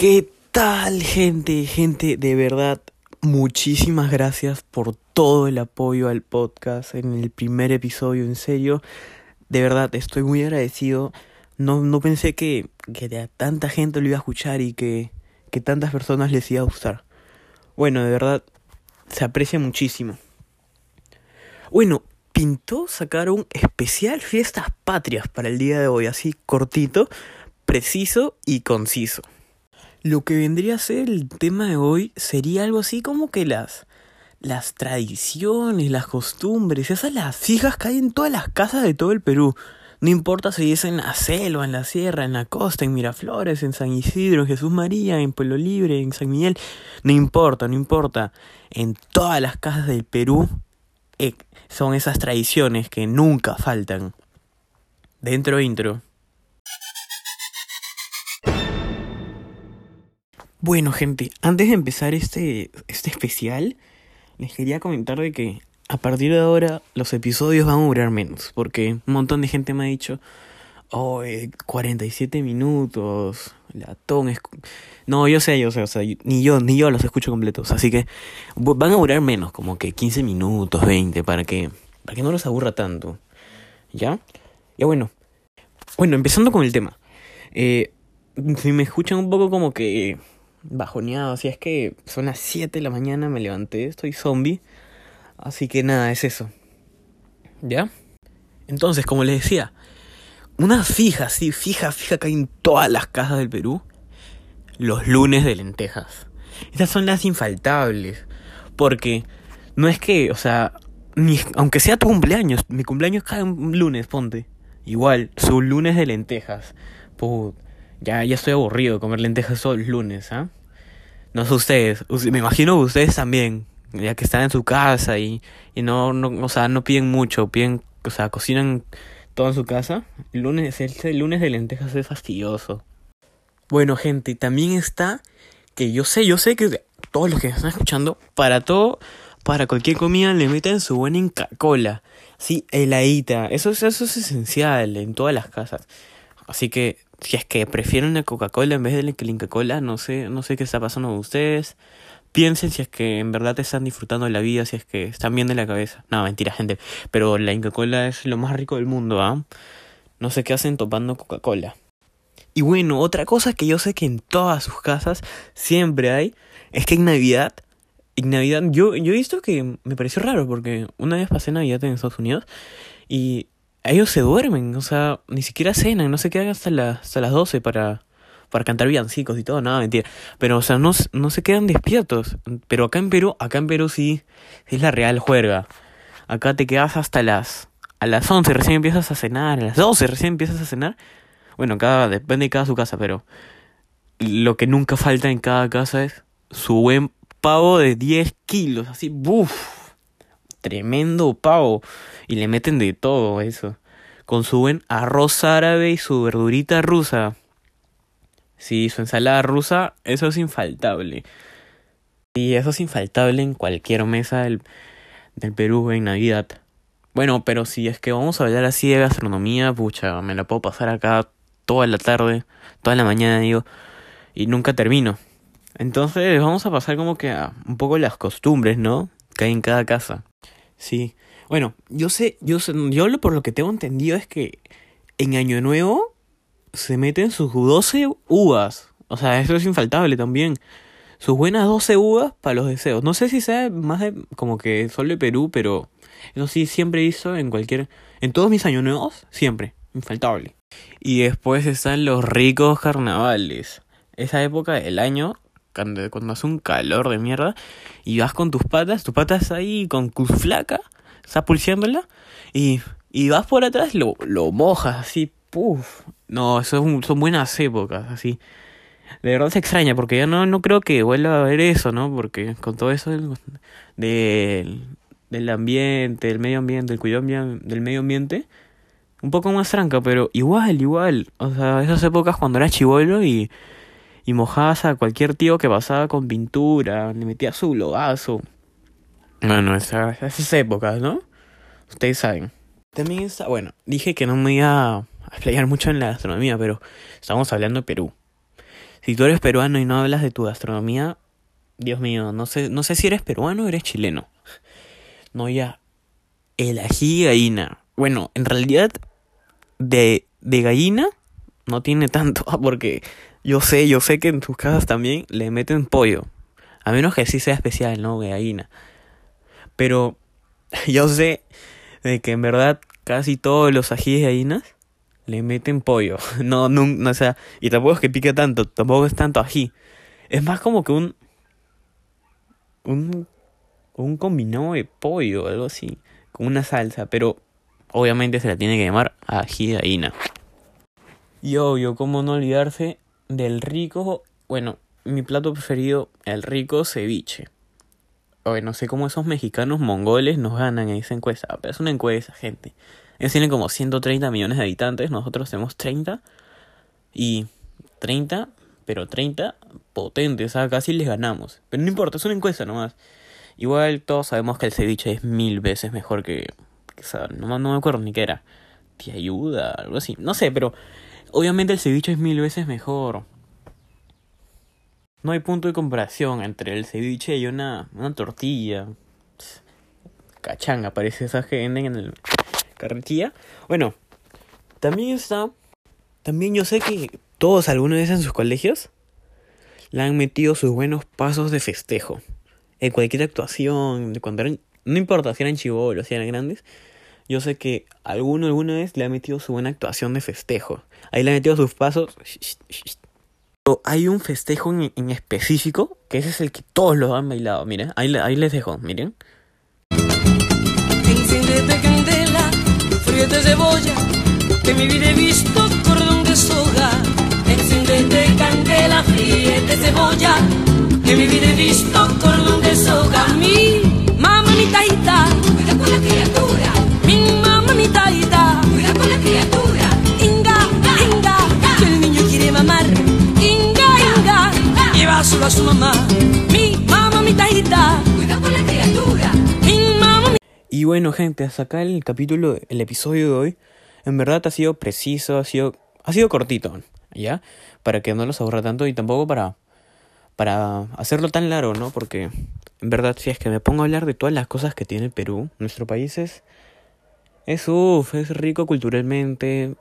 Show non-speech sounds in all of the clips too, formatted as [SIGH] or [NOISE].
¿Qué tal, gente? Gente, de verdad, muchísimas gracias por todo el apoyo al podcast en el primer episodio, en serio. De verdad, estoy muy agradecido. No, no pensé que, que a tanta gente lo iba a escuchar y que, que tantas personas les iba a gustar. Bueno, de verdad, se aprecia muchísimo. Bueno, pintó sacar un especial Fiestas Patrias para el día de hoy, así cortito, preciso y conciso. Lo que vendría a ser el tema de hoy sería algo así como que las las tradiciones, las costumbres, esas las fijas que hay en todas las casas de todo el Perú. No importa si es en la selva, en la sierra, en la costa, en Miraflores, en San Isidro, en Jesús María, en Pueblo Libre, en San Miguel. No importa, no importa. En todas las casas del Perú eh, son esas tradiciones que nunca faltan. Dentro intro. Bueno, gente, antes de empezar este, este especial, les quería comentar de que a partir de ahora los episodios van a durar menos, porque un montón de gente me ha dicho, oh, 47 minutos, latón es... No, yo sé, yo sé, o sea, ni yo, ni yo los escucho completos, así que van a durar menos, como que 15 minutos, 20, para que, para que no los aburra tanto, ¿ya? Ya bueno, bueno, empezando con el tema, eh, si me escuchan un poco como que bajoneado. Si es que son las 7 de la mañana, me levanté, estoy zombie. Así que nada, es eso. ¿Ya? Entonces, como les decía, una fija, sí, fija, fija que hay en todas las casas del Perú. Los lunes de lentejas. Estas son las infaltables. Porque no es que, o sea, ni, aunque sea tu cumpleaños, mi cumpleaños cae un lunes, ponte. Igual, su lunes de lentejas. Put ya, ya estoy aburrido de comer lentejas todos los lunes, ¿ah? No sé ustedes, me imagino que ustedes también, ya que están en su casa y, y no, no, o sea, no piden mucho, piden, o sea, cocinan todo en su casa. El lunes, el, lunes de lentejas es fastidioso. Bueno, gente, también está que yo sé, yo sé que todos los que están escuchando, para todo, para cualquier comida le meten su buena Inca Cola. Sí, heladita. Eso, eso es esencial en todas las casas. Así que si es que prefieren la Coca-Cola en vez de la Inca-Cola, no sé, no sé qué está pasando con ustedes. Piensen si es que en verdad están disfrutando de la vida, si es que están bien de la cabeza. No, mentira, gente. Pero la Inca-Cola es lo más rico del mundo, ¿ah? No sé qué hacen topando Coca-Cola. Y bueno, otra cosa que yo sé que en todas sus casas siempre hay, es que en Navidad, en Navidad, yo, yo he visto que me pareció raro porque una vez pasé Navidad en Estados Unidos y ellos se duermen, o sea, ni siquiera cenan, no se quedan hasta, hasta las 12 para, para cantar villancicos y todo, nada, mentira. Pero, o sea, no, no se quedan despiertos. Pero acá en Perú, acá en Perú sí es la real juerga. Acá te quedas hasta las, a las 11 recién empiezas a cenar, a las 12 recién empiezas a cenar. Bueno, cada, depende de cada su casa, pero lo que nunca falta en cada casa es su buen pavo de 10 kilos, así, buf tremendo pavo. Y le meten de todo eso. Con su buen arroz árabe y su verdurita rusa. Sí, su ensalada rusa, eso es infaltable. Y eso es infaltable en cualquier mesa del, del Perú en Navidad. Bueno, pero si es que vamos a hablar así de gastronomía, pucha, me la puedo pasar acá toda la tarde, toda la mañana, digo, y nunca termino. Entonces vamos a pasar como que a un poco las costumbres, ¿no? Que hay en cada casa. Sí. Bueno, yo sé, yo sé, yo lo por lo que tengo entendido es que en Año Nuevo se meten sus 12 uvas. O sea, eso es infaltable también. Sus buenas 12 uvas para los deseos. No sé si sea más de como que solo de Perú, pero eso sí siempre hizo en cualquier en todos mis años nuevos, siempre, infaltable. Y después están los ricos carnavales. Esa época del año cuando, hace un calor de mierda y vas con tus patas, tus patas ahí con tu flaca, estás pulseándola y, y vas por atrás, lo, lo mojas así, puff. No, eso son buenas épocas, así. De verdad se extraña porque ya no, no creo que vuelva a ver eso, ¿no? Porque con todo eso del, del, del ambiente, del medio ambiente, el cuidado del medio ambiente, un poco más tranca, pero igual, igual. O sea, esas épocas cuando era chivolo y y mojabas a cualquier tío que pasaba con pintura, le metía su logazo. Bueno, esas, esas épocas, ¿no? Ustedes saben. También está, bueno, dije que no me iba a explayar mucho en la gastronomía, pero estamos hablando de Perú. Si tú eres peruano y no hablas de tu gastronomía, Dios mío, no sé, no sé si eres peruano o eres chileno. No, ya. El ají gallina. Bueno, en realidad, de, de gallina no tiene tanto, [LAUGHS] porque yo sé, yo sé que en tus casas también le meten pollo. A menos que sí sea especial, ¿no? Gallina. Pero [LAUGHS] yo sé de que en verdad casi todos los ajíes de gallinas le meten pollo. [LAUGHS] No, no, no, o sea, y tampoco es que pique tanto, tampoco es tanto ají. Es más como que un. Un. Un combinado de pollo, algo así. Con una salsa, pero obviamente se la tiene que llamar ají de gallina. Y obvio, cómo no olvidarse del rico. Bueno, mi plato preferido, el rico ceviche. Oye, no sé cómo esos mexicanos mongoles nos ganan en esa encuesta, pero es una encuesta, gente. Ellos tienen como 130 millones de habitantes, nosotros tenemos 30. Y 30, pero 30 potentes, o sea, casi les ganamos. Pero no importa, es una encuesta nomás. Igual todos sabemos que el ceviche es mil veces mejor que... que o sea, no, no me acuerdo ni qué era. Te ayuda, algo así. No sé, pero obviamente el ceviche es mil veces mejor. No hay punto de comparación entre el ceviche y una, una tortilla. Cachanga, parece esas que venden en el carretilla. Bueno, también está. También yo sé que todos alguna vez en sus colegios le han metido sus buenos pasos de festejo. En cualquier actuación, cuando eran. No importa si eran chivolos, si eran grandes. Yo sé que alguno alguna vez le ha metido su buena actuación de festejo. Ahí le ha metido sus pasos. Pero hay un festejo en, en, específico que ese es el que todos lo han bailado. Miren, ahí, ahí les dejo, miren. Enciéndete candela, fríete cebolla, que mi vida he visto cordón de soga. Enciéndete candela, fríete cebolla, que mi vida he visto cordón de soga. Mi Y bueno, gente, hasta acá el capítulo, el episodio de hoy. En verdad ha sido preciso, ha sido, ha sido cortito, ¿ya? Para que no los aburra tanto y tampoco para, para hacerlo tan largo, ¿no? Porque en verdad, si es que me pongo a hablar de todas las cosas que tiene Perú, nuestro país es, es uff, es rico culturalmente,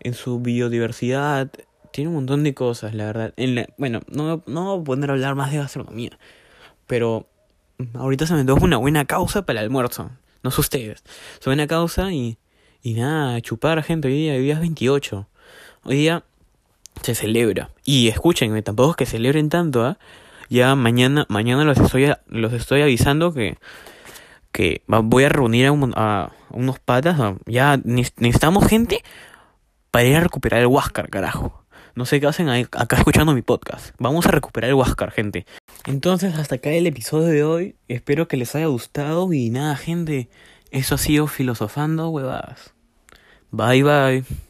en su biodiversidad, tiene un montón de cosas, la verdad. Bueno, no, no voy a poner hablar más de gastronomía, pero ahorita se me antoja una buena causa para el almuerzo. No sé ustedes. Es buena causa y, y nada, chupar gente. Hoy día, hoy día es 28. Hoy día se celebra. Y escúchenme, tampoco es que celebren tanto, ¿eh? Ya mañana, mañana los estoy, los estoy avisando que, que voy a reunir a, un, a unos patas. Ya necesitamos gente para ir a recuperar el Huáscar, carajo. No sé qué hacen ahí, acá escuchando mi podcast. Vamos a recuperar el Huáscar, gente. Entonces, hasta acá el episodio de hoy. Espero que les haya gustado. Y nada, gente. Eso ha sido filosofando, huevadas. Bye, bye.